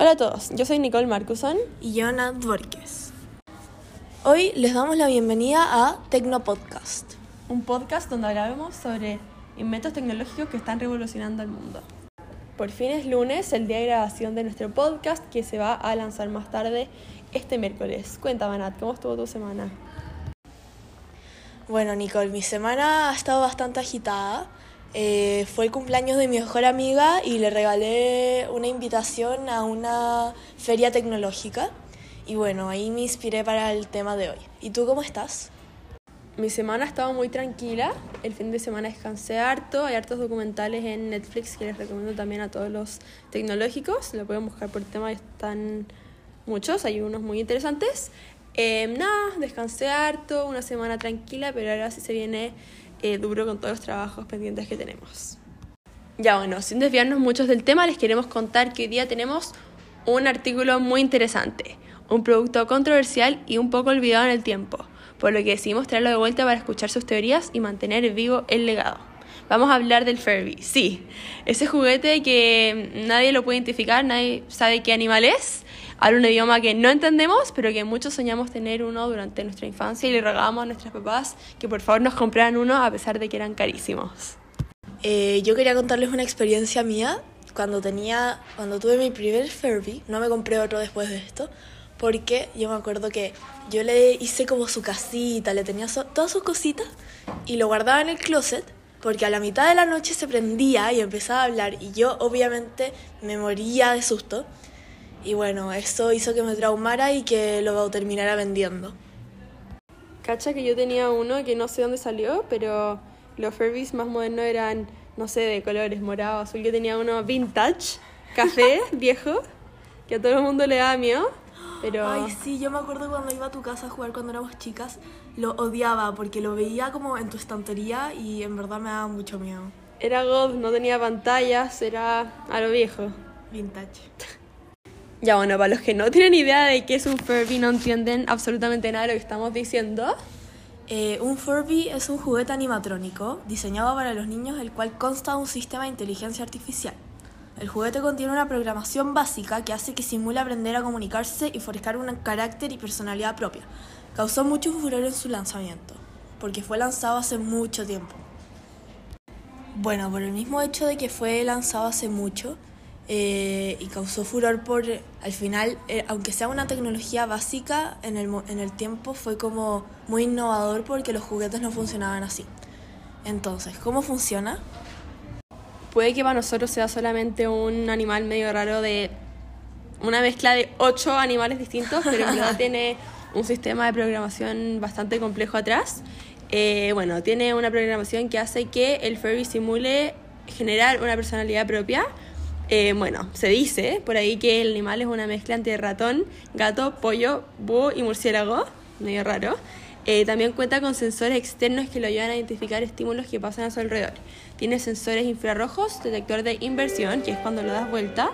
Hola a todos, yo soy Nicole Marcuson y yo Nat Borges. Hoy les damos la bienvenida a Tecnopodcast, un podcast donde hablaremos sobre inventos tecnológicos que están revolucionando el mundo. Por fin es lunes, el día de grabación de nuestro podcast que se va a lanzar más tarde este miércoles. Cuéntame Nat, ¿cómo estuvo tu semana? Bueno Nicole, mi semana ha estado bastante agitada eh, fue el cumpleaños de mi mejor amiga y le regalé una invitación a una feria tecnológica. Y bueno, ahí me inspiré para el tema de hoy. ¿Y tú cómo estás? Mi semana ha estado muy tranquila. El fin de semana descansé harto. Hay hartos documentales en Netflix que les recomiendo también a todos los tecnológicos. Lo pueden buscar por tema, están muchos, hay unos muy interesantes. Eh, nada, descansé harto, una semana tranquila, pero ahora sí se viene eh, duro con todos los trabajos pendientes que tenemos. Ya bueno, sin desviarnos mucho del tema, les queremos contar que hoy día tenemos un artículo muy interesante, un producto controversial y un poco olvidado en el tiempo, por lo que decidimos traerlo de vuelta para escuchar sus teorías y mantener vivo el legado. Vamos a hablar del Furby, sí, ese juguete que nadie lo puede identificar, nadie sabe qué animal es, habla un idioma que no entendemos, pero que muchos soñamos tener uno durante nuestra infancia y le rogábamos a nuestros papás que por favor nos compraran uno a pesar de que eran carísimos. Eh, yo quería contarles una experiencia mía cuando tenía, cuando tuve mi primer Furby, no me compré otro después de esto, porque yo me acuerdo que yo le hice como su casita, le tenía todas sus cositas y lo guardaba en el closet porque a la mitad de la noche se prendía y empezaba a hablar y yo obviamente me moría de susto y bueno, eso hizo que me traumara y que lo terminara vendiendo. Cacha que yo tenía uno que no sé dónde salió, pero los Furbies más modernos eran, no sé, de colores morado, azul. Yo tenía uno vintage, café, viejo, que a todo el mundo le daba miedo. Pero... Ay, sí, yo me acuerdo cuando iba a tu casa a jugar cuando éramos chicas, lo odiaba porque lo veía como en tu estantería y en verdad me daba mucho miedo. Era God, no tenía pantallas, era a lo viejo. Vintage. Ya bueno, para los que no tienen idea de qué es un Furby, no entienden absolutamente nada de lo que estamos diciendo. Eh, un Furby es un juguete animatrónico diseñado para los niños, el cual consta de un sistema de inteligencia artificial. El juguete contiene una programación básica que hace que simule aprender a comunicarse y forjar un carácter y personalidad propia. Causó mucho furor en su lanzamiento, porque fue lanzado hace mucho tiempo. Bueno, por el mismo hecho de que fue lanzado hace mucho, eh, y causó furor por, al final, eh, aunque sea una tecnología básica, en el, en el tiempo fue como muy innovador porque los juguetes no funcionaban así. Entonces, ¿cómo funciona? Puede que para nosotros sea solamente un animal medio raro de una mezcla de ocho animales distintos, pero en verdad tiene un sistema de programación bastante complejo atrás. Eh, bueno, tiene una programación que hace que el Furby simule generar una personalidad propia eh, bueno, se dice por ahí que el animal es una mezcla entre ratón, gato, pollo, búho y murciélago, medio raro. Eh, también cuenta con sensores externos que lo ayudan a identificar estímulos que pasan a su alrededor. Tiene sensores infrarrojos, detector de inversión, que es cuando lo das vuelta,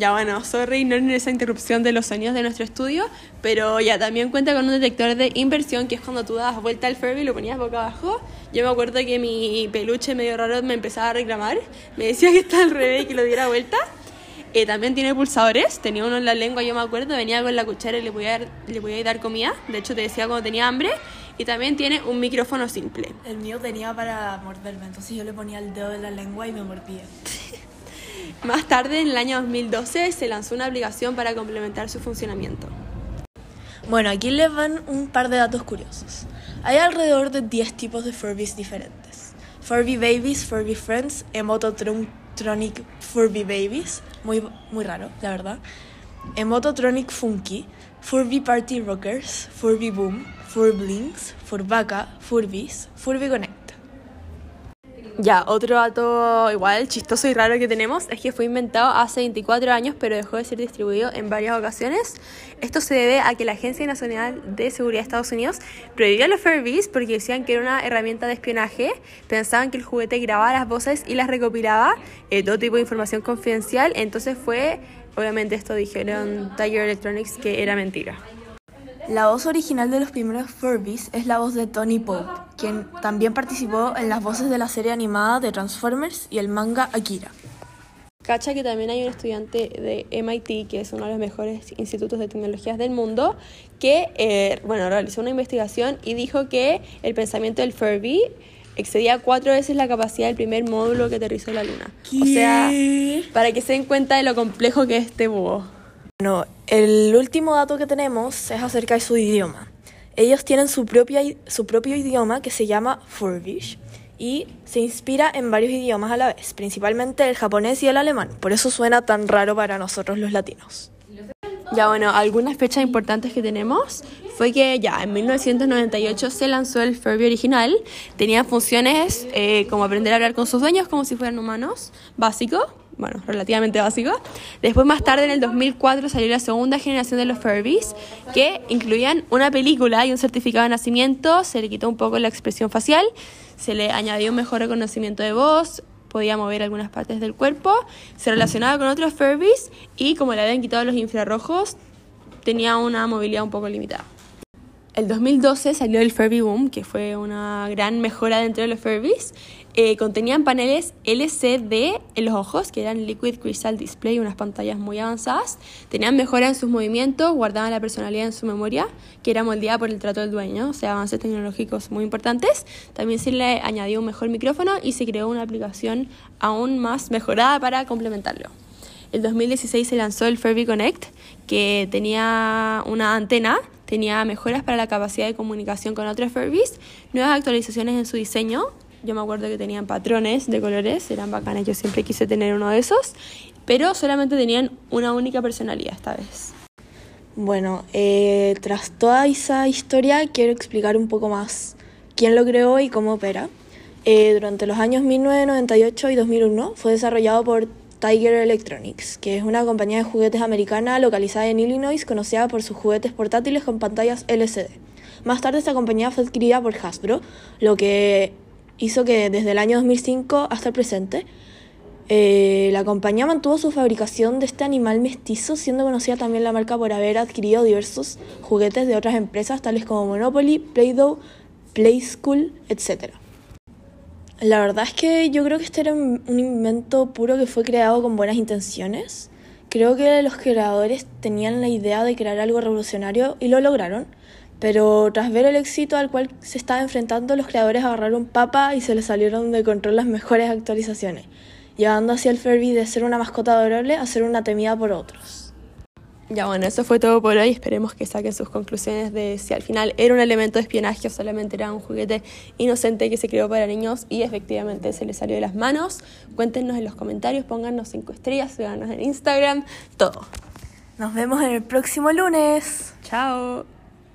ya bueno, sorry, no en esa interrupción de los sonidos de nuestro estudio, pero ya también cuenta con un detector de inversión, que es cuando tú das vuelta al Furby y lo ponías boca abajo. Yo me acuerdo que mi peluche medio raro me empezaba a reclamar, me decía que está al revés y que lo diera vuelta. Eh, también tiene pulsadores, tenía uno en la lengua, yo me acuerdo, venía con la cuchara y le podía, dar, le podía dar comida, de hecho te decía cuando tenía hambre, y también tiene un micrófono simple. El mío tenía para morderme, entonces yo le ponía el dedo en la lengua y me mordía. Más tarde, en el año 2012, se lanzó una aplicación para complementar su funcionamiento. Bueno, aquí les van un par de datos curiosos. Hay alrededor de 10 tipos de Furbies diferentes. Furby Babies, Furby Friends, Emototronic Furby Babies, muy, muy raro, la verdad. Emototronic Funky, Furby Party Rockers, Furby Boom, Furblings, Furbaca, Furbies, Furby Connect. Ya, otro dato igual chistoso y raro que tenemos es que fue inventado hace 24 años pero dejó de ser distribuido en varias ocasiones. Esto se debe a que la Agencia Nacional de Seguridad de Estados Unidos prohibió los Furbies porque decían que era una herramienta de espionaje, pensaban que el juguete grababa las voces y las recopilaba, eh, todo tipo de información confidencial, entonces fue, obviamente esto dijeron Tiger Electronics que era mentira. La voz original de los primeros Furbies es la voz de Tony Pope, quien también participó en las voces de la serie animada de Transformers y el manga Akira. cacha que también hay un estudiante de MIT, que es uno de los mejores institutos de tecnologías del mundo, que, eh, bueno, realizó una investigación y dijo que el pensamiento del Furby excedía cuatro veces la capacidad del primer módulo que aterrizó la Luna. O sea, para que se den cuenta de lo complejo que es este búho. Bueno, el último dato que tenemos es acerca de su idioma. Ellos tienen su, propia, su propio idioma que se llama Furbish y se inspira en varios idiomas a la vez, principalmente el japonés y el alemán. Por eso suena tan raro para nosotros los latinos. Ya bueno, algunas fechas importantes que tenemos fue que ya en 1998 se lanzó el Furby original. Tenía funciones eh, como aprender a hablar con sus dueños como si fueran humanos, básico, bueno, relativamente básico. Después más tarde en el 2004 salió la segunda generación de los Furbies que incluían una película y un certificado de nacimiento, se le quitó un poco la expresión facial se le añadió un mejor reconocimiento de voz, podía mover algunas partes del cuerpo, se relacionaba con otros Furbies y como le habían quitado los infrarrojos, tenía una movilidad un poco limitada. El 2012 salió el Furby Boom, que fue una gran mejora dentro de los Furbies. Eh, contenían paneles LCD en los ojos, que eran Liquid Crystal Display, unas pantallas muy avanzadas. Tenían mejora en sus movimientos, guardaban la personalidad en su memoria, que era moldeada por el trato del dueño, o sea, avances tecnológicos muy importantes. También se le añadió un mejor micrófono y se creó una aplicación aún más mejorada para complementarlo. El 2016 se lanzó el Furby Connect, que tenía una antena tenía mejoras para la capacidad de comunicación con otros Furbies, nuevas actualizaciones en su diseño. Yo me acuerdo que tenían patrones de colores, eran bacanas, yo siempre quise tener uno de esos, pero solamente tenían una única personalidad esta vez. Bueno, eh, tras toda esa historia quiero explicar un poco más quién lo creó y cómo opera. Eh, durante los años 1998 y 2001 fue desarrollado por Tiger Electronics, que es una compañía de juguetes americana localizada en Illinois conocida por sus juguetes portátiles con pantallas LCD. Más tarde esta compañía fue adquirida por Hasbro, lo que hizo que desde el año 2005 hasta el presente eh, la compañía mantuvo su fabricación de este animal mestizo, siendo conocida también la marca por haber adquirido diversos juguetes de otras empresas tales como Monopoly, Play-Doh, Play School, etc. La verdad es que yo creo que este era un invento puro que fue creado con buenas intenciones. Creo que los creadores tenían la idea de crear algo revolucionario y lo lograron, pero tras ver el éxito al cual se estaba enfrentando, los creadores agarraron papa y se les salieron de control las mejores actualizaciones, llevando así al Furby de ser una mascota adorable a ser una temida por otros. Ya bueno, eso fue todo por hoy. Esperemos que saquen sus conclusiones de si al final era un elemento de espionaje o solamente era un juguete inocente que se creó para niños y efectivamente se les salió de las manos. Cuéntenos en los comentarios, pónganos cinco estrellas, síganos en Instagram, todo. Nos vemos en el próximo lunes. Chao.